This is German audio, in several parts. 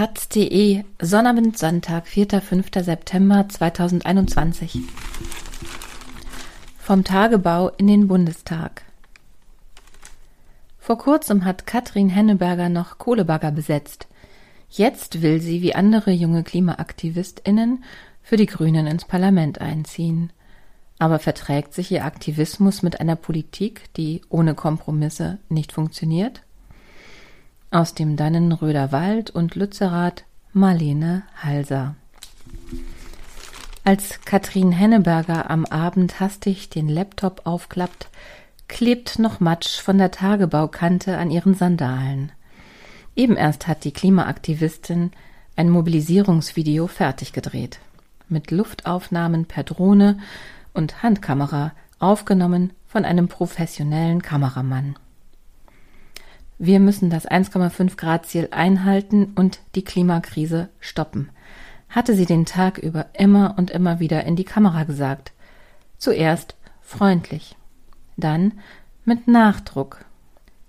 taz.de, Sonnabend, Sonntag, 4. 5. September 2021. Vom Tagebau in den Bundestag. Vor kurzem hat Katrin Henneberger noch Kohlebagger besetzt. Jetzt will sie, wie andere junge KlimaaktivistInnen, für die Grünen ins Parlament einziehen. Aber verträgt sich ihr Aktivismus mit einer Politik, die ohne Kompromisse nicht funktioniert? Aus dem Dannenröder Wald und Lützerath Marlene Halser. Als Katrin Henneberger am Abend hastig den Laptop aufklappt, klebt noch Matsch von der Tagebaukante an ihren Sandalen. Eben erst hat die Klimaaktivistin ein Mobilisierungsvideo fertig gedreht. Mit Luftaufnahmen per Drohne und Handkamera aufgenommen von einem professionellen Kameramann. Wir müssen das 1,5 Grad Ziel einhalten und die Klimakrise stoppen, hatte sie den Tag über immer und immer wieder in die Kamera gesagt. Zuerst freundlich, dann mit Nachdruck,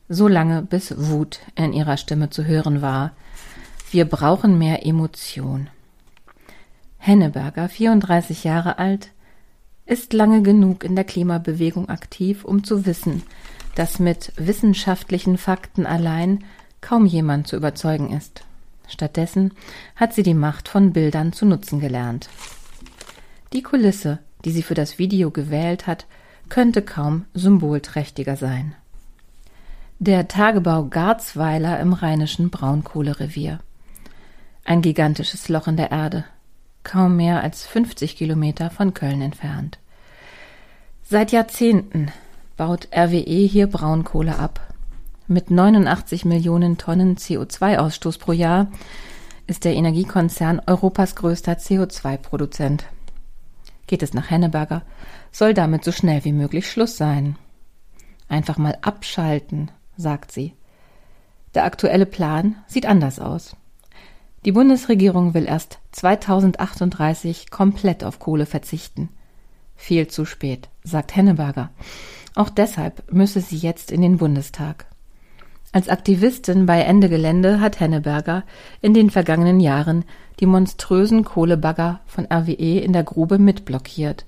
so lange bis Wut in ihrer Stimme zu hören war. Wir brauchen mehr Emotion. Henneberger, 34 Jahre alt, ist lange genug in der Klimabewegung aktiv, um zu wissen, dass mit wissenschaftlichen Fakten allein kaum jemand zu überzeugen ist. Stattdessen hat sie die Macht von Bildern zu nutzen gelernt. Die Kulisse, die sie für das Video gewählt hat, könnte kaum symbolträchtiger sein. Der Tagebau Garzweiler im rheinischen Braunkohlerevier. Ein gigantisches Loch in der Erde, kaum mehr als 50 Kilometer von Köln entfernt. Seit Jahrzehnten baut RWE hier Braunkohle ab. Mit 89 Millionen Tonnen CO2-Ausstoß pro Jahr ist der Energiekonzern Europas größter CO2-Produzent. Geht es nach Henneberger, soll damit so schnell wie möglich Schluss sein. Einfach mal abschalten, sagt sie. Der aktuelle Plan sieht anders aus. Die Bundesregierung will erst 2038 komplett auf Kohle verzichten. Viel zu spät, sagt Henneberger. Auch deshalb müsse sie jetzt in den Bundestag. Als Aktivistin bei Ende Gelände hat Henneberger in den vergangenen Jahren die monströsen Kohlebagger von RWE in der Grube mitblockiert.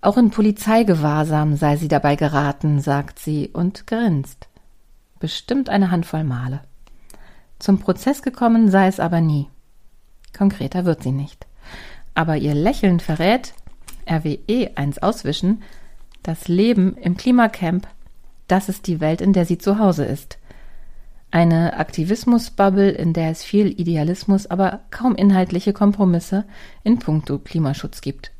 Auch in Polizeigewahrsam sei sie dabei geraten, sagt sie und grinst. Bestimmt eine Handvoll Male. Zum Prozess gekommen sei es aber nie. Konkreter wird sie nicht. Aber ihr Lächeln verrät, RWE eins auswischen, das Leben im Klimacamp, das ist die Welt, in der sie zu Hause ist. Eine Aktivismusbubble, in der es viel Idealismus, aber kaum inhaltliche Kompromisse in puncto Klimaschutz gibt.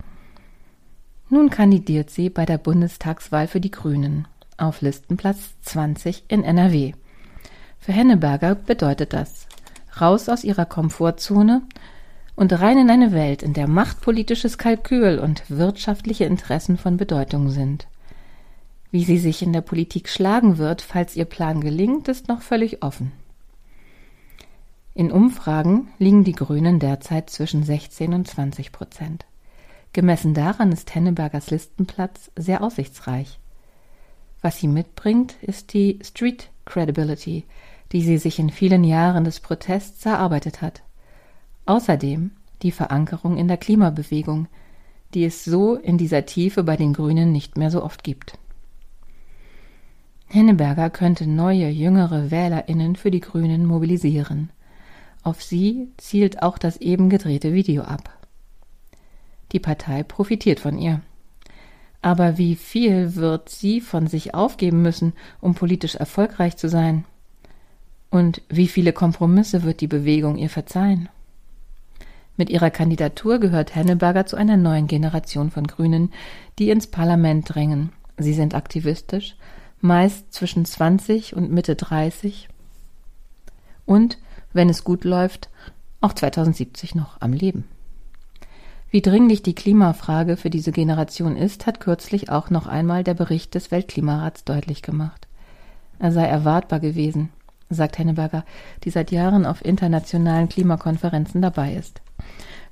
Nun kandidiert sie bei der Bundestagswahl für die Grünen auf Listenplatz 20 in NRW. Für Henneberger bedeutet das raus aus ihrer Komfortzone und rein in eine Welt, in der machtpolitisches Kalkül und wirtschaftliche Interessen von Bedeutung sind. Wie sie sich in der Politik schlagen wird, falls ihr Plan gelingt, ist noch völlig offen. In Umfragen liegen die Grünen derzeit zwischen 16 und 20 Prozent. Gemessen daran ist Hennebergers Listenplatz sehr aussichtsreich. Was sie mitbringt, ist die Street Credibility, die sie sich in vielen Jahren des Protests erarbeitet hat. Außerdem die Verankerung in der Klimabewegung, die es so in dieser Tiefe bei den Grünen nicht mehr so oft gibt. Henneberger könnte neue, jüngere Wählerinnen für die Grünen mobilisieren. Auf sie zielt auch das eben gedrehte Video ab. Die Partei profitiert von ihr. Aber wie viel wird sie von sich aufgeben müssen, um politisch erfolgreich zu sein? Und wie viele Kompromisse wird die Bewegung ihr verzeihen? Mit ihrer Kandidatur gehört Henneberger zu einer neuen Generation von Grünen, die ins Parlament drängen. Sie sind aktivistisch, meist zwischen 20 und Mitte 30 und, wenn es gut läuft, auch 2070 noch am Leben. Wie dringlich die Klimafrage für diese Generation ist, hat kürzlich auch noch einmal der Bericht des Weltklimarats deutlich gemacht. Er sei erwartbar gewesen, sagt Henneberger, die seit Jahren auf internationalen Klimakonferenzen dabei ist.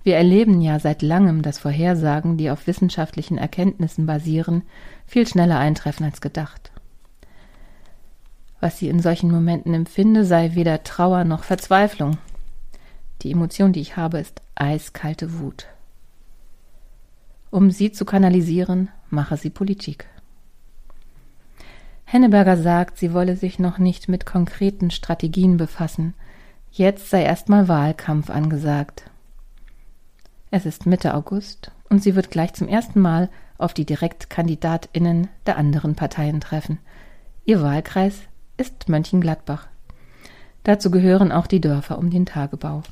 Wir erleben ja seit langem, dass Vorhersagen, die auf wissenschaftlichen Erkenntnissen basieren, viel schneller eintreffen als gedacht. Was sie in solchen Momenten empfinde, sei weder Trauer noch Verzweiflung. Die Emotion, die ich habe, ist eiskalte Wut. Um sie zu kanalisieren, mache sie Politik. Henneberger sagt, sie wolle sich noch nicht mit konkreten Strategien befassen. Jetzt sei erstmal Wahlkampf angesagt. Es ist Mitte August und sie wird gleich zum ersten Mal auf die Direktkandidatinnen der anderen Parteien treffen. Ihr Wahlkreis ist Mönchengladbach. Dazu gehören auch die Dörfer um den Tagebau.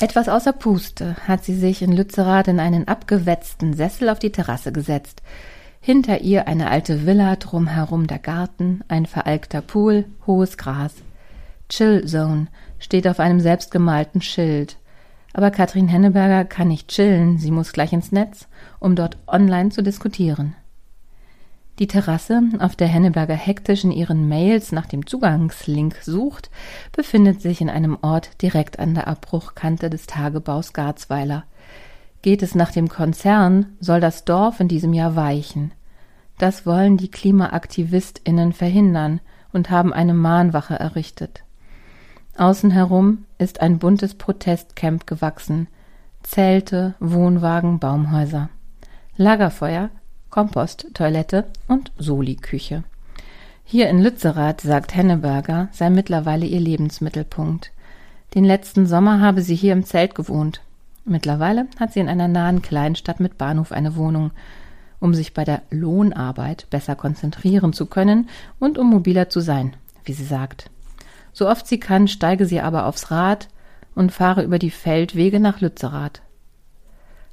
Etwas außer Puste hat sie sich in Lützerath in einen abgewetzten Sessel auf die Terrasse gesetzt. Hinter ihr eine alte Villa, drumherum der Garten, ein veralkter Pool, hohes Gras. Chill Zone steht auf einem selbstgemalten Schild. Aber Katrin Henneberger kann nicht chillen, sie muss gleich ins Netz, um dort online zu diskutieren. Die Terrasse, auf der Henneberger hektisch in ihren Mails nach dem Zugangslink sucht, befindet sich in einem Ort direkt an der Abbruchkante des Tagebaus Garzweiler. Geht es nach dem Konzern, soll das Dorf in diesem Jahr weichen. Das wollen die KlimaaktivistInnen verhindern und haben eine Mahnwache errichtet. Außen herum ist ein buntes Protestcamp gewachsen. Zelte, Wohnwagen, Baumhäuser. Lagerfeuer, Kompost, Toilette und Soli-Küche. Hier in Lützerath, sagt Henneberger, sei mittlerweile ihr Lebensmittelpunkt. Den letzten Sommer habe sie hier im Zelt gewohnt. Mittlerweile hat sie in einer nahen Kleinstadt mit Bahnhof eine Wohnung, um sich bei der Lohnarbeit besser konzentrieren zu können und um mobiler zu sein, wie sie sagt. So oft sie kann, steige sie aber aufs Rad und fahre über die Feldwege nach Lützerath.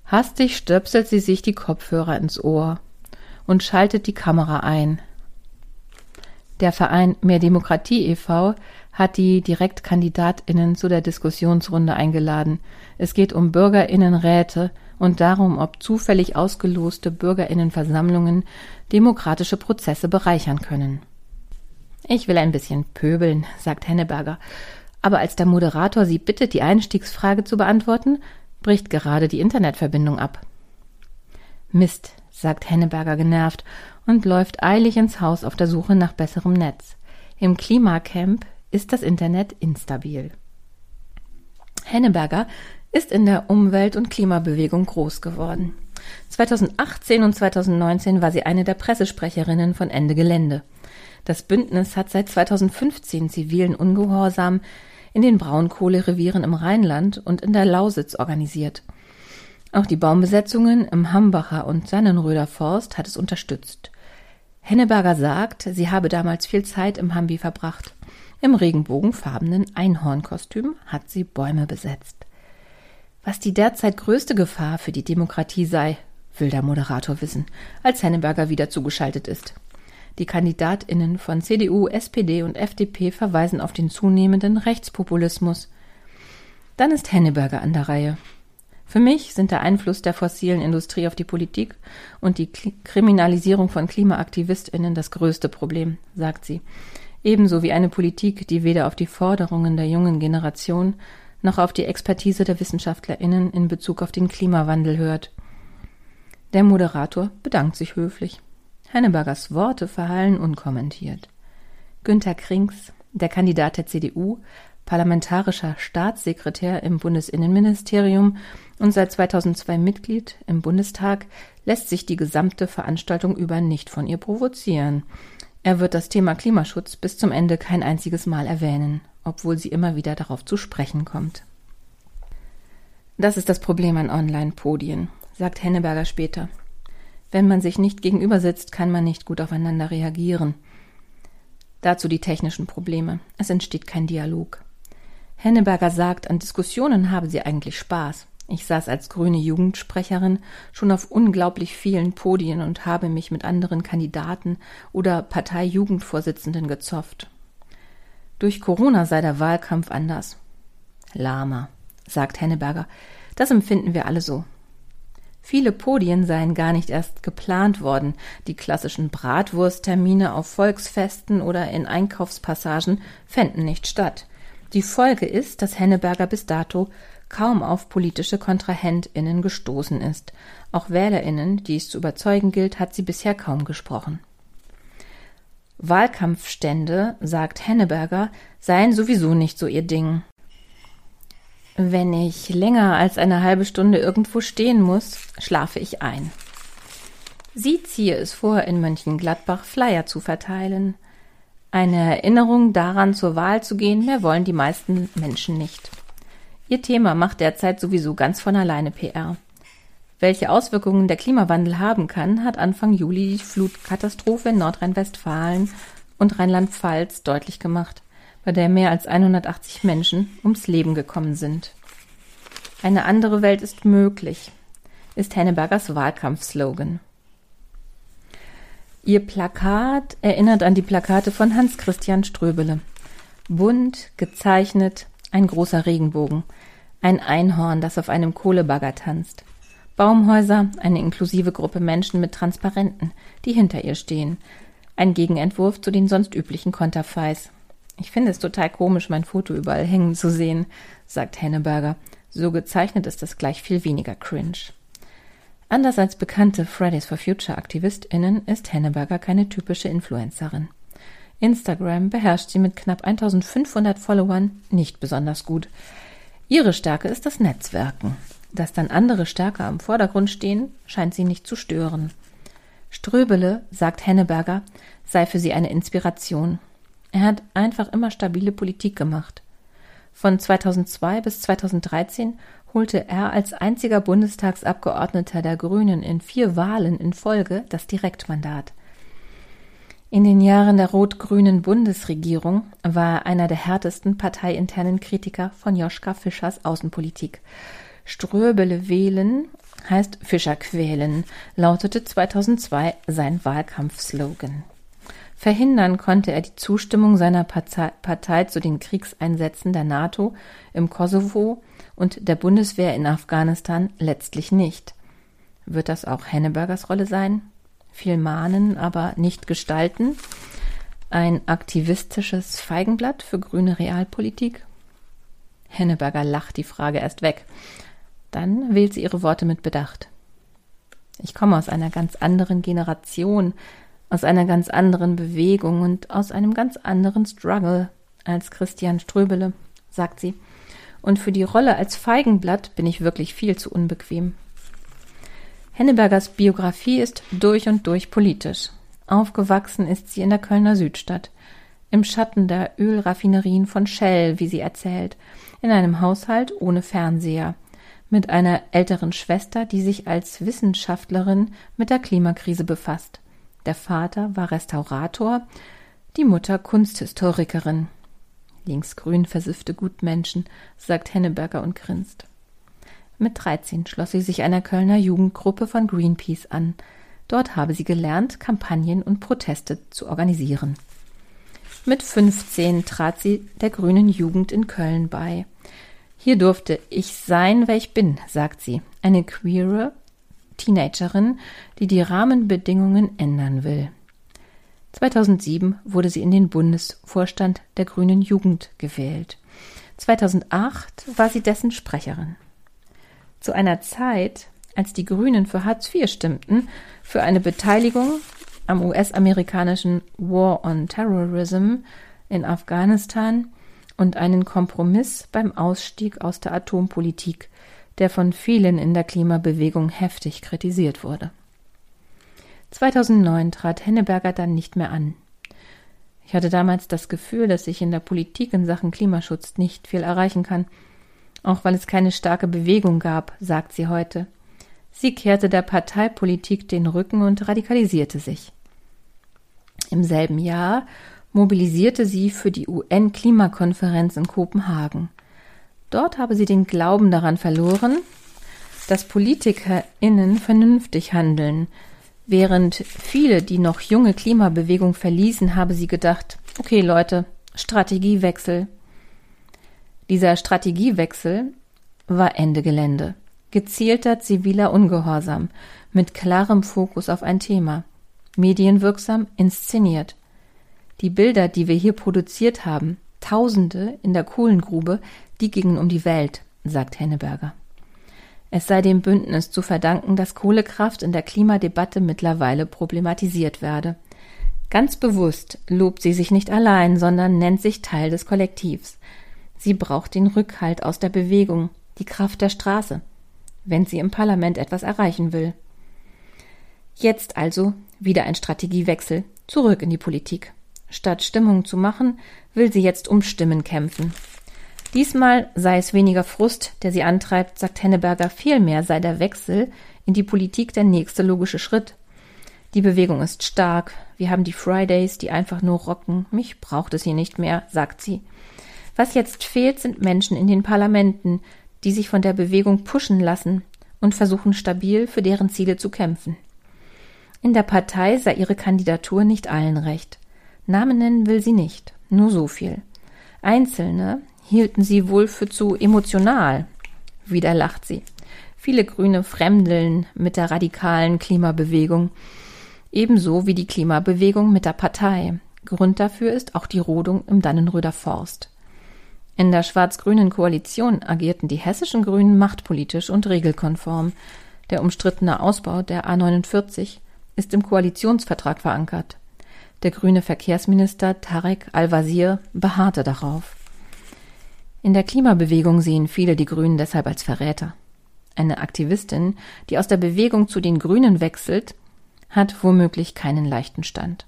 Hastig stöpselt sie sich die Kopfhörer ins Ohr und schaltet die Kamera ein. Der Verein Mehr Demokratie e.V. hat die Direktkandidatinnen zu der Diskussionsrunde eingeladen. Es geht um Bürgerinnenräte und darum, ob zufällig ausgeloste Bürgerinnenversammlungen demokratische Prozesse bereichern können. Ich will ein bisschen pöbeln, sagt Henneberger. Aber als der Moderator sie bittet, die Einstiegsfrage zu beantworten, bricht gerade die Internetverbindung ab. Mist, sagt Henneberger genervt und läuft eilig ins Haus auf der Suche nach besserem Netz. Im Klimacamp ist das Internet instabil. Henneberger ist in der Umwelt- und Klimabewegung groß geworden. 2018 und 2019 war sie eine der Pressesprecherinnen von Ende Gelände. Das Bündnis hat seit 2015 zivilen Ungehorsam in den Braunkohlerevieren im Rheinland und in der Lausitz organisiert. Auch die Baumbesetzungen im Hambacher und Sannenröder Forst hat es unterstützt. Henneberger sagt, sie habe damals viel Zeit im Hambi verbracht. Im regenbogenfarbenen Einhornkostüm hat sie Bäume besetzt. Was die derzeit größte Gefahr für die Demokratie sei, will der Moderator wissen, als Henneberger wieder zugeschaltet ist. Die Kandidatinnen von CDU, SPD und FDP verweisen auf den zunehmenden Rechtspopulismus. Dann ist Henneberger an der Reihe. Für mich sind der Einfluss der fossilen Industrie auf die Politik und die Kriminalisierung von Klimaaktivistinnen das größte Problem, sagt sie. Ebenso wie eine Politik, die weder auf die Forderungen der jungen Generation noch auf die Expertise der Wissenschaftlerinnen in Bezug auf den Klimawandel hört. Der Moderator bedankt sich höflich. Hennebergers Worte verhallen unkommentiert. Günter Krings, der Kandidat der CDU, parlamentarischer Staatssekretär im Bundesinnenministerium und seit 2002 Mitglied im Bundestag, lässt sich die gesamte Veranstaltung über nicht von ihr provozieren. Er wird das Thema Klimaschutz bis zum Ende kein einziges Mal erwähnen, obwohl sie immer wieder darauf zu sprechen kommt. Das ist das Problem an Online-Podien, sagt Henneberger später. Wenn man sich nicht gegenüber sitzt, kann man nicht gut aufeinander reagieren. Dazu die technischen Probleme. Es entsteht kein Dialog. Henneberger sagt, an Diskussionen habe sie eigentlich Spaß. Ich saß als grüne Jugendsprecherin schon auf unglaublich vielen Podien und habe mich mit anderen Kandidaten oder Parteijugendvorsitzenden gezofft. Durch Corona sei der Wahlkampf anders. Lama, sagt Henneberger. Das empfinden wir alle so. Viele Podien seien gar nicht erst geplant worden. Die klassischen Bratwursttermine auf Volksfesten oder in Einkaufspassagen fänden nicht statt. Die Folge ist, dass Henneberger bis dato kaum auf politische KontrahentInnen gestoßen ist. Auch WählerInnen, die es zu überzeugen gilt, hat sie bisher kaum gesprochen. Wahlkampfstände, sagt Henneberger, seien sowieso nicht so ihr Ding. Wenn ich länger als eine halbe Stunde irgendwo stehen muss, schlafe ich ein. Sie ziehe es vor, in Mönchengladbach Flyer zu verteilen. Eine Erinnerung daran, zur Wahl zu gehen, mehr wollen die meisten Menschen nicht. Ihr Thema macht derzeit sowieso ganz von alleine PR. Welche Auswirkungen der Klimawandel haben kann, hat Anfang Juli die Flutkatastrophe in Nordrhein-Westfalen und Rheinland-Pfalz deutlich gemacht, bei der mehr als 180 Menschen ums Leben gekommen sind. Eine andere Welt ist möglich, ist Hennebergers Wahlkampfslogan. Ihr Plakat erinnert an die Plakate von Hans Christian Ströbele. Bunt, gezeichnet, ein großer Regenbogen, ein Einhorn, das auf einem Kohlebagger tanzt. Baumhäuser, eine inklusive Gruppe Menschen mit Transparenten, die hinter ihr stehen. Ein Gegenentwurf zu den sonst üblichen Konterfeis. Ich finde es total komisch, mein Foto überall hängen zu sehen, sagt Henneberger. So gezeichnet ist das gleich viel weniger cringe. Anders als bekannte Fridays for Future AktivistInnen ist Henneberger keine typische Influencerin. Instagram beherrscht sie mit knapp 1500 Followern nicht besonders gut. Ihre Stärke ist das Netzwerken. Dass dann andere stärker am Vordergrund stehen, scheint sie nicht zu stören. Ströbele, sagt Henneberger, sei für sie eine Inspiration. Er hat einfach immer stabile Politik gemacht. Von 2002 bis 2013 holte er als einziger Bundestagsabgeordneter der Grünen in vier Wahlen in Folge das Direktmandat. In den Jahren der rot-grünen Bundesregierung war er einer der härtesten parteiinternen Kritiker von Joschka Fischers Außenpolitik. Ströbele wählen heißt Fischer quälen, lautete 2002 sein Wahlkampfslogan. Verhindern konnte er die Zustimmung seiner Partei zu den Kriegseinsätzen der NATO im Kosovo und der Bundeswehr in Afghanistan letztlich nicht. Wird das auch Hennebergers Rolle sein? Viel mahnen, aber nicht gestalten? Ein aktivistisches Feigenblatt für grüne Realpolitik? Henneberger lacht die Frage erst weg. Dann wählt sie ihre Worte mit Bedacht. Ich komme aus einer ganz anderen Generation, aus einer ganz anderen Bewegung und aus einem ganz anderen Struggle als Christian Ströbele, sagt sie und für die Rolle als Feigenblatt bin ich wirklich viel zu unbequem. Hennebergers Biografie ist durch und durch politisch. Aufgewachsen ist sie in der Kölner Südstadt, im Schatten der Ölraffinerien von Shell, wie sie erzählt, in einem Haushalt ohne Fernseher, mit einer älteren Schwester, die sich als Wissenschaftlerin mit der Klimakrise befasst. Der Vater war Restaurator, die Mutter Kunsthistorikerin linksgrün versiffte Gutmenschen, sagt Henneberger und grinst. Mit 13 schloss sie sich einer Kölner Jugendgruppe von Greenpeace an. Dort habe sie gelernt, Kampagnen und Proteste zu organisieren. Mit 15 trat sie der Grünen Jugend in Köln bei. Hier durfte ich sein, wer ich bin, sagt sie, eine queere Teenagerin, die die Rahmenbedingungen ändern will. 2007 wurde sie in den Bundesvorstand der Grünen Jugend gewählt. 2008 war sie dessen Sprecherin. Zu einer Zeit, als die Grünen für Hartz IV stimmten, für eine Beteiligung am US-amerikanischen War on Terrorism in Afghanistan und einen Kompromiss beim Ausstieg aus der Atompolitik, der von vielen in der Klimabewegung heftig kritisiert wurde. 2009 trat Henneberger dann nicht mehr an. Ich hatte damals das Gefühl, dass ich in der Politik in Sachen Klimaschutz nicht viel erreichen kann, auch weil es keine starke Bewegung gab, sagt sie heute. Sie kehrte der Parteipolitik den Rücken und radikalisierte sich. Im selben Jahr mobilisierte sie für die UN-Klimakonferenz in Kopenhagen. Dort habe sie den Glauben daran verloren, dass PolitikerInnen vernünftig handeln, Während viele die noch junge Klimabewegung verließen, habe sie gedacht, okay Leute, Strategiewechsel. Dieser Strategiewechsel war Ende Gelände. Gezielter ziviler Ungehorsam mit klarem Fokus auf ein Thema. Medienwirksam inszeniert. Die Bilder, die wir hier produziert haben, Tausende in der Kohlengrube, die gingen um die Welt, sagt Henneberger. Es sei dem Bündnis zu verdanken, dass Kohlekraft in der Klimadebatte mittlerweile problematisiert werde. Ganz bewusst lobt sie sich nicht allein, sondern nennt sich Teil des Kollektivs. Sie braucht den Rückhalt aus der Bewegung, die Kraft der Straße, wenn sie im Parlament etwas erreichen will. Jetzt also wieder ein Strategiewechsel, zurück in die Politik. Statt Stimmung zu machen, will sie jetzt um Stimmen kämpfen. Diesmal sei es weniger Frust, der sie antreibt, sagt Henneberger, vielmehr sei der Wechsel in die Politik der nächste logische Schritt. Die Bewegung ist stark, wir haben die Fridays, die einfach nur rocken, mich braucht es hier nicht mehr, sagt sie. Was jetzt fehlt, sind Menschen in den Parlamenten, die sich von der Bewegung pushen lassen und versuchen stabil für deren Ziele zu kämpfen. In der Partei sei ihre Kandidatur nicht allen recht. Namen nennen will sie nicht, nur so viel. Einzelne hielten sie wohl für zu emotional. Wieder lacht sie. Viele Grüne fremdeln mit der radikalen Klimabewegung, ebenso wie die Klimabewegung mit der Partei. Grund dafür ist auch die Rodung im Dannenröder Forst. In der schwarz-grünen Koalition agierten die hessischen Grünen machtpolitisch und regelkonform. Der umstrittene Ausbau der A49 ist im Koalitionsvertrag verankert. Der grüne Verkehrsminister Tarek Al-Wazir beharrte darauf. In der Klimabewegung sehen viele die Grünen deshalb als Verräter. Eine Aktivistin, die aus der Bewegung zu den Grünen wechselt, hat womöglich keinen leichten Stand.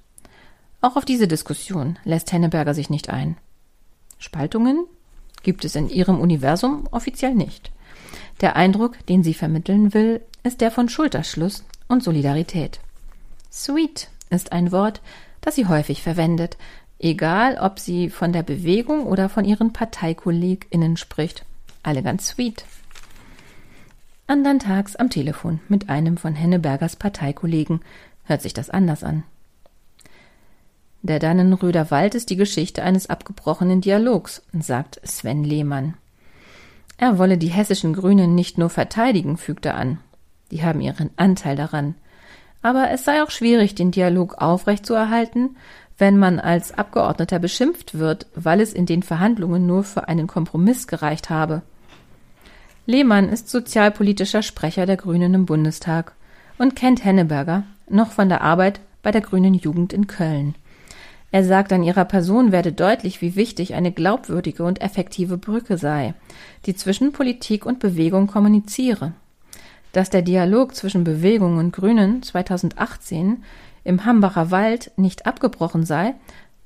Auch auf diese Diskussion lässt Henneberger sich nicht ein. Spaltungen gibt es in ihrem Universum offiziell nicht. Der Eindruck, den sie vermitteln will, ist der von Schulterschluss und Solidarität. Sweet ist ein Wort, das sie häufig verwendet, egal ob sie von der Bewegung oder von ihren ParteikollegInnen spricht. Alle ganz sweet. Andern Tags am Telefon mit einem von Hennebergers Parteikollegen hört sich das anders an. Der Dannenröder Wald ist die Geschichte eines abgebrochenen Dialogs, sagt Sven Lehmann. Er wolle die hessischen Grünen nicht nur verteidigen, fügt er an. Die haben ihren Anteil daran. Aber es sei auch schwierig, den Dialog aufrechtzuerhalten, wenn man als Abgeordneter beschimpft wird, weil es in den Verhandlungen nur für einen Kompromiss gereicht habe. Lehmann ist sozialpolitischer Sprecher der Grünen im Bundestag und kennt Henneberger noch von der Arbeit bei der Grünen Jugend in Köln. Er sagt, an ihrer Person werde deutlich, wie wichtig eine glaubwürdige und effektive Brücke sei, die zwischen Politik und Bewegung kommuniziere. Dass der Dialog zwischen Bewegung und Grünen 2018 im Hambacher Wald nicht abgebrochen sei,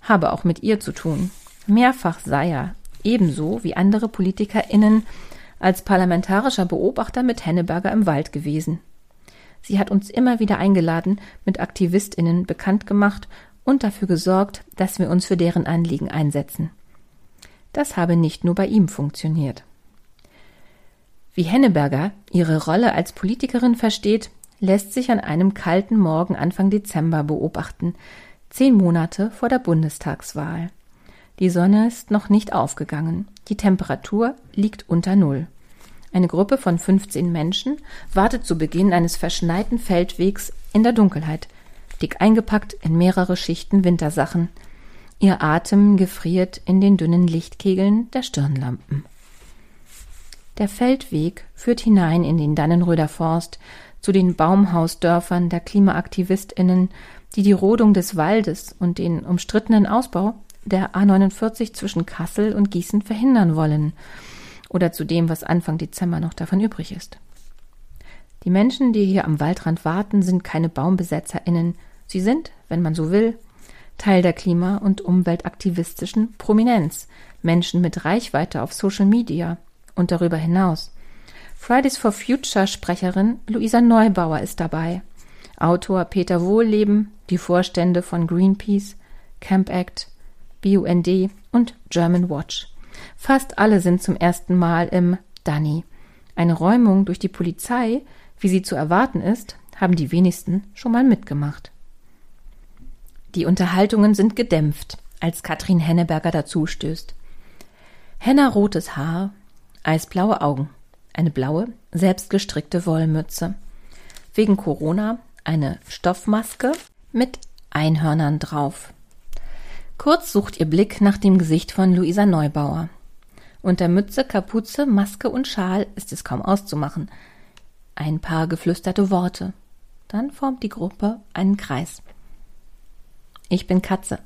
habe auch mit ihr zu tun. Mehrfach sei er, ebenso wie andere PolitikerInnen, als parlamentarischer Beobachter mit Henneberger im Wald gewesen. Sie hat uns immer wieder eingeladen, mit AktivistInnen bekannt gemacht und dafür gesorgt, dass wir uns für deren Anliegen einsetzen. Das habe nicht nur bei ihm funktioniert. Wie Henneberger ihre Rolle als Politikerin versteht, lässt sich an einem kalten Morgen Anfang Dezember beobachten, zehn Monate vor der Bundestagswahl. Die Sonne ist noch nicht aufgegangen, die Temperatur liegt unter Null. Eine Gruppe von 15 Menschen wartet zu Beginn eines verschneiten Feldwegs in der Dunkelheit, dick eingepackt in mehrere Schichten Wintersachen. Ihr Atem gefriert in den dünnen Lichtkegeln der Stirnlampen. Der Feldweg führt hinein in den Dannenröder Forst zu den Baumhausdörfern der Klimaaktivistinnen, die die Rodung des Waldes und den umstrittenen Ausbau der A49 zwischen Kassel und Gießen verhindern wollen oder zu dem, was Anfang Dezember noch davon übrig ist. Die Menschen, die hier am Waldrand warten, sind keine BaumbesetzerInnen. Sie sind, wenn man so will, Teil der klima- und umweltaktivistischen Prominenz, Menschen mit Reichweite auf Social Media, und darüber hinaus. Fridays for Future Sprecherin Luisa Neubauer ist dabei. Autor Peter Wohlleben, die Vorstände von Greenpeace, Camp Act, BUND und German Watch. Fast alle sind zum ersten Mal im Danny. Eine Räumung durch die Polizei, wie sie zu erwarten ist, haben die wenigsten schon mal mitgemacht. Die Unterhaltungen sind gedämpft, als Katrin Henneberger dazustößt. Henna rotes Haar, Eisblaue Augen, eine blaue, selbstgestrickte Wollmütze. Wegen Corona eine Stoffmaske mit Einhörnern drauf. Kurz sucht ihr Blick nach dem Gesicht von Luisa Neubauer. Unter Mütze, Kapuze, Maske und Schal ist es kaum auszumachen. Ein paar geflüsterte Worte. Dann formt die Gruppe einen Kreis. Ich bin Katze,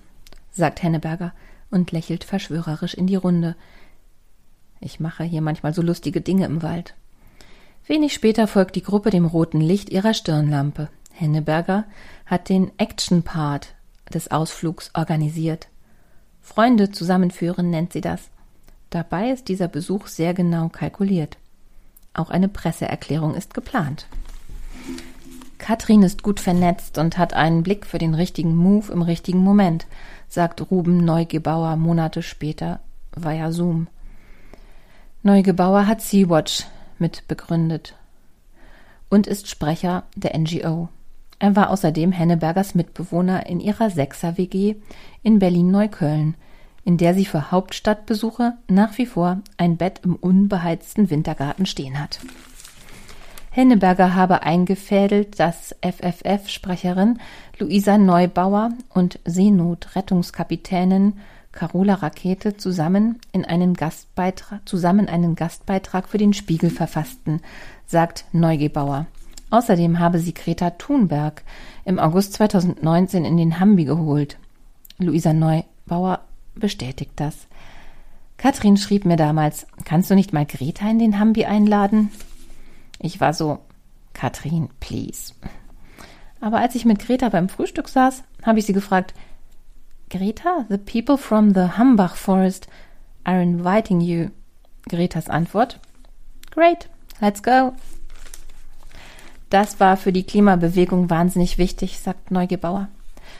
sagt Henneberger und lächelt verschwörerisch in die Runde. Ich mache hier manchmal so lustige Dinge im Wald. Wenig später folgt die Gruppe dem roten Licht ihrer Stirnlampe. Henneberger hat den Action-Part des Ausflugs organisiert. Freunde zusammenführen nennt sie das. Dabei ist dieser Besuch sehr genau kalkuliert. Auch eine Presseerklärung ist geplant. Katrin ist gut vernetzt und hat einen Blick für den richtigen Move im richtigen Moment, sagt Ruben Neugebauer Monate später via Zoom. Neugebauer hat Sea-Watch mitbegründet und ist Sprecher der NGO. Er war außerdem Hennebergers Mitbewohner in ihrer Sechser-WG in Berlin-Neukölln, in der sie für Hauptstadtbesuche nach wie vor ein Bett im unbeheizten Wintergarten stehen hat. Henneberger habe eingefädelt, dass FFF-Sprecherin Luisa Neubauer und Seenotrettungskapitänin Carola Rakete zusammen in einen Gastbeitrag, zusammen einen Gastbeitrag für den Spiegel verfassten, sagt Neugebauer. Außerdem habe sie Greta Thunberg im August 2019 in den Hambi geholt. Luisa Neubauer bestätigt das. Katrin schrieb mir damals, kannst du nicht mal Greta in den Hambi einladen? Ich war so, Katrin, please. Aber als ich mit Greta beim Frühstück saß, habe ich sie gefragt, Greta, the people from the Hambach Forest are inviting you. Gretas Antwort, Great, let's go. Das war für die Klimabewegung wahnsinnig wichtig, sagt Neugebauer.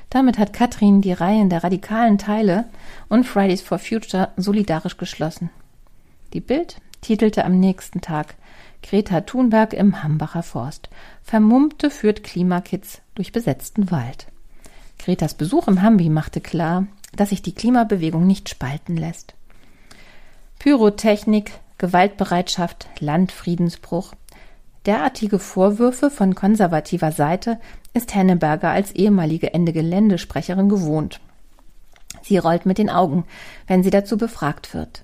Damit hat Katrin die Reihen der radikalen Teile und Fridays for Future solidarisch geschlossen. Die Bild titelte am nächsten Tag Greta Thunberg im Hambacher Forst. Vermummte führt Klimakids durch besetzten Wald. Gretas Besuch im Hambi machte klar, dass sich die Klimabewegung nicht spalten lässt. Pyrotechnik, Gewaltbereitschaft, Landfriedensbruch. Derartige Vorwürfe von konservativer Seite ist Henneberger als ehemalige Ende-Geländesprecherin gewohnt. Sie rollt mit den Augen, wenn sie dazu befragt wird.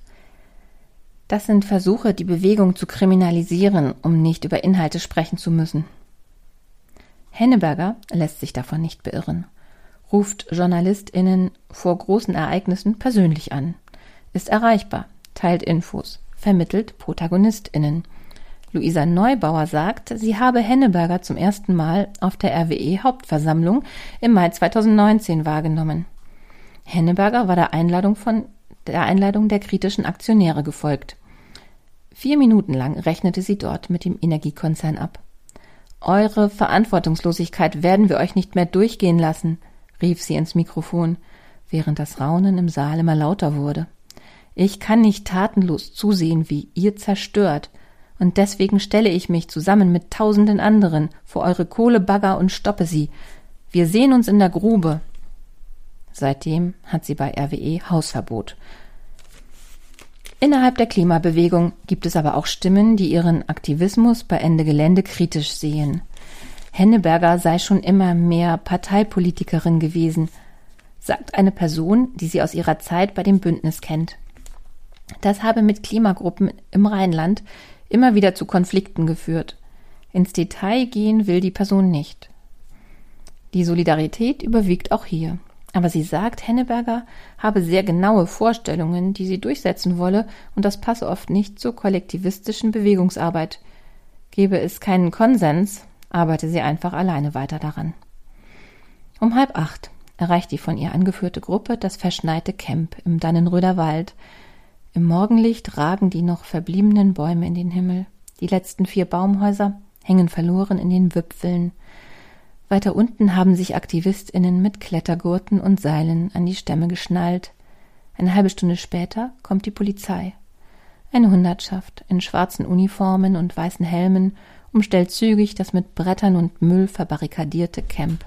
Das sind Versuche, die Bewegung zu kriminalisieren, um nicht über Inhalte sprechen zu müssen. Henneberger lässt sich davon nicht beirren, ruft JournalistInnen vor großen Ereignissen persönlich an, ist erreichbar, teilt Infos, vermittelt ProtagonistInnen. Luisa Neubauer sagt, sie habe Henneberger zum ersten Mal auf der RWE Hauptversammlung im Mai 2019 wahrgenommen. Henneberger war der Einladung von der Einladung der kritischen Aktionäre gefolgt. Vier Minuten lang rechnete sie dort mit dem Energiekonzern ab. Eure Verantwortungslosigkeit werden wir euch nicht mehr durchgehen lassen, rief sie ins Mikrofon, während das Raunen im Saal immer lauter wurde. Ich kann nicht tatenlos zusehen, wie ihr zerstört, und deswegen stelle ich mich zusammen mit tausenden anderen vor eure Kohlebagger und stoppe sie. Wir sehen uns in der Grube. Seitdem hat sie bei RWE Hausverbot. Innerhalb der Klimabewegung gibt es aber auch Stimmen, die ihren Aktivismus bei Ende Gelände kritisch sehen. Henneberger sei schon immer mehr Parteipolitikerin gewesen, sagt eine Person, die sie aus ihrer Zeit bei dem Bündnis kennt. Das habe mit Klimagruppen im Rheinland immer wieder zu Konflikten geführt. Ins Detail gehen will die Person nicht. Die Solidarität überwiegt auch hier. Aber sie sagt, Henneberger habe sehr genaue Vorstellungen, die sie durchsetzen wolle, und das passe oft nicht zur kollektivistischen Bewegungsarbeit. Gebe es keinen Konsens, arbeite sie einfach alleine weiter daran. Um halb acht erreicht die von ihr angeführte Gruppe das verschneite Camp im Dannenröder Wald. Im Morgenlicht ragen die noch verbliebenen Bäume in den Himmel. Die letzten vier Baumhäuser hängen verloren in den Wipfeln. Weiter unten haben sich AktivistInnen mit Klettergurten und Seilen an die Stämme geschnallt. Eine halbe Stunde später kommt die Polizei. Eine Hundertschaft in schwarzen Uniformen und weißen Helmen umstellt zügig das mit Brettern und Müll verbarrikadierte Camp.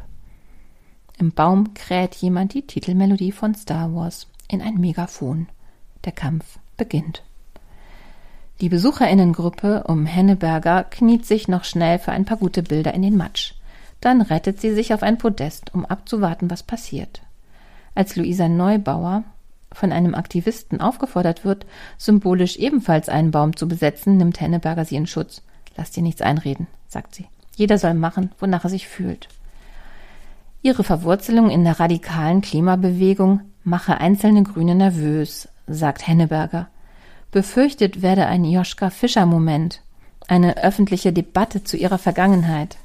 Im Baum kräht jemand die Titelmelodie von Star Wars in ein Megafon. Der Kampf beginnt. Die Besucherinnengruppe um Henneberger kniet sich noch schnell für ein paar gute Bilder in den Matsch. Dann rettet sie sich auf ein Podest, um abzuwarten, was passiert. Als Luisa Neubauer von einem Aktivisten aufgefordert wird, symbolisch ebenfalls einen Baum zu besetzen, nimmt Henneberger sie in Schutz. Lass dir nichts einreden, sagt sie. Jeder soll machen, wonach er sich fühlt. Ihre Verwurzelung in der radikalen Klimabewegung mache einzelne Grüne nervös, sagt Henneberger. Befürchtet werde ein Joschka Fischer-Moment, eine öffentliche Debatte zu ihrer Vergangenheit,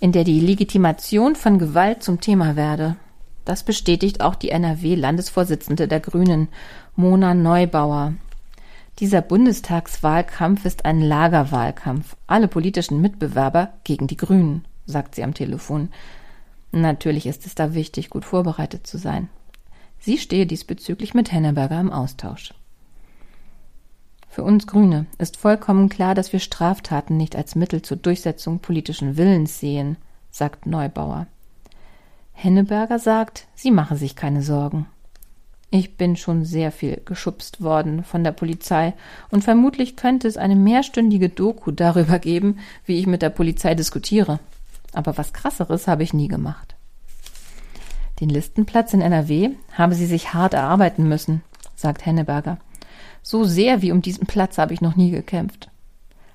in der die Legitimation von Gewalt zum Thema werde. Das bestätigt auch die NRW-Landesvorsitzende der Grünen, Mona Neubauer. Dieser Bundestagswahlkampf ist ein Lagerwahlkampf. Alle politischen Mitbewerber gegen die Grünen, sagt sie am Telefon. Natürlich ist es da wichtig, gut vorbereitet zu sein. Sie stehe diesbezüglich mit Henneberger im Austausch. Für uns Grüne ist vollkommen klar, dass wir Straftaten nicht als Mittel zur Durchsetzung politischen Willens sehen, sagt Neubauer. Henneberger sagt, sie mache sich keine Sorgen. Ich bin schon sehr viel geschubst worden von der Polizei und vermutlich könnte es eine mehrstündige Doku darüber geben, wie ich mit der Polizei diskutiere. Aber was krasseres habe ich nie gemacht. Den Listenplatz in NRW habe sie sich hart erarbeiten müssen, sagt Henneberger. So sehr wie um diesen Platz habe ich noch nie gekämpft.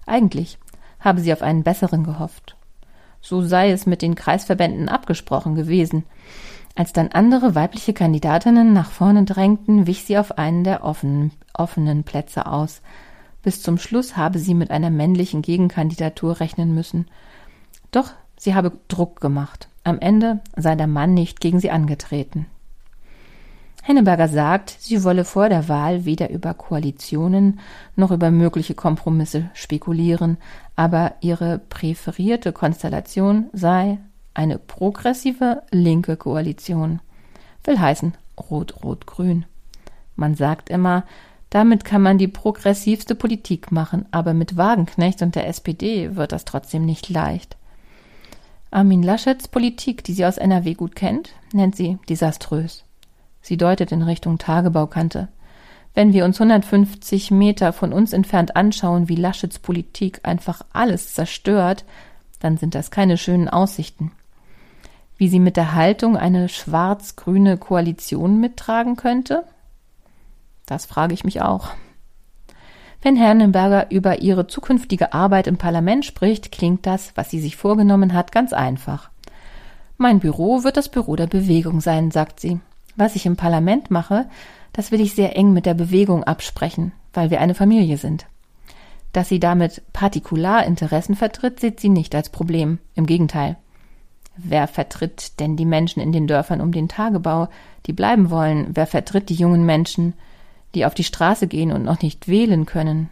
Eigentlich habe sie auf einen besseren gehofft. So sei es mit den Kreisverbänden abgesprochen gewesen. Als dann andere weibliche Kandidatinnen nach vorne drängten, wich sie auf einen der offenen, offenen Plätze aus. Bis zum Schluss habe sie mit einer männlichen Gegenkandidatur rechnen müssen. Doch sie habe Druck gemacht. Am Ende sei der Mann nicht gegen sie angetreten. Henneberger sagt, sie wolle vor der Wahl weder über Koalitionen noch über mögliche Kompromisse spekulieren, aber ihre präferierte Konstellation sei eine progressive linke Koalition. Will heißen Rot-Rot-Grün. Man sagt immer, damit kann man die progressivste Politik machen, aber mit Wagenknecht und der SPD wird das trotzdem nicht leicht. Armin Laschets Politik, die sie aus NRW gut kennt, nennt sie desaströs. Sie deutet in Richtung Tagebaukante. Wenn wir uns 150 Meter von uns entfernt anschauen, wie Laschets Politik einfach alles zerstört, dann sind das keine schönen Aussichten. Wie sie mit der Haltung eine schwarz-grüne Koalition mittragen könnte? Das frage ich mich auch. Wenn Hernenberger über ihre zukünftige Arbeit im Parlament spricht, klingt das, was sie sich vorgenommen hat, ganz einfach. Mein Büro wird das Büro der Bewegung sein, sagt sie. Was ich im Parlament mache, das will ich sehr eng mit der Bewegung absprechen, weil wir eine Familie sind. Dass sie damit Partikularinteressen vertritt, sieht sie nicht als Problem. Im Gegenteil. Wer vertritt denn die Menschen in den Dörfern um den Tagebau, die bleiben wollen? Wer vertritt die jungen Menschen? die auf die Straße gehen und noch nicht wählen können.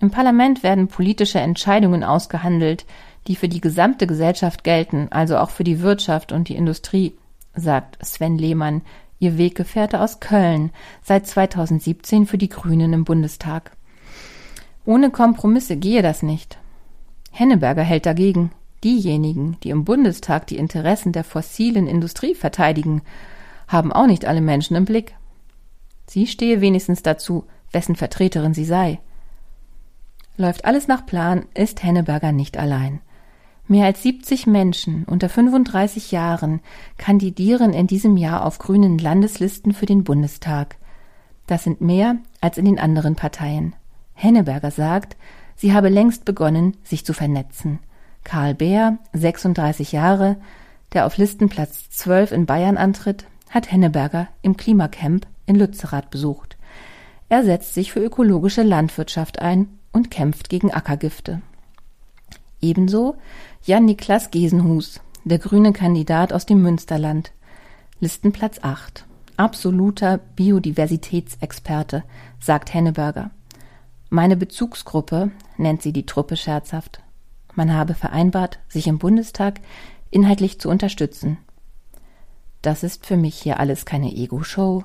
Im Parlament werden politische Entscheidungen ausgehandelt, die für die gesamte Gesellschaft gelten, also auch für die Wirtschaft und die Industrie, sagt Sven Lehmann, ihr Weggefährte aus Köln, seit 2017 für die Grünen im Bundestag. Ohne Kompromisse gehe das nicht. Henneberger hält dagegen. Diejenigen, die im Bundestag die Interessen der fossilen Industrie verteidigen, haben auch nicht alle Menschen im Blick. Sie stehe wenigstens dazu, wessen Vertreterin sie sei. Läuft alles nach Plan, ist Henneberger nicht allein. Mehr als 70 Menschen unter 35 Jahren kandidieren in diesem Jahr auf grünen Landeslisten für den Bundestag. Das sind mehr als in den anderen Parteien. Henneberger sagt, sie habe längst begonnen, sich zu vernetzen. Karl Beer, 36 Jahre, der auf Listenplatz 12 in Bayern antritt, hat Henneberger im Klimacamp in Lützerath besucht. Er setzt sich für ökologische Landwirtschaft ein und kämpft gegen Ackergifte. Ebenso Jan-Niklas Gesenhus, der grüne Kandidat aus dem Münsterland. Listenplatz 8. Absoluter Biodiversitätsexperte, sagt Henneberger. Meine Bezugsgruppe nennt sie die Truppe scherzhaft man habe vereinbart, sich im Bundestag inhaltlich zu unterstützen. Das ist für mich hier alles keine Ego-Show.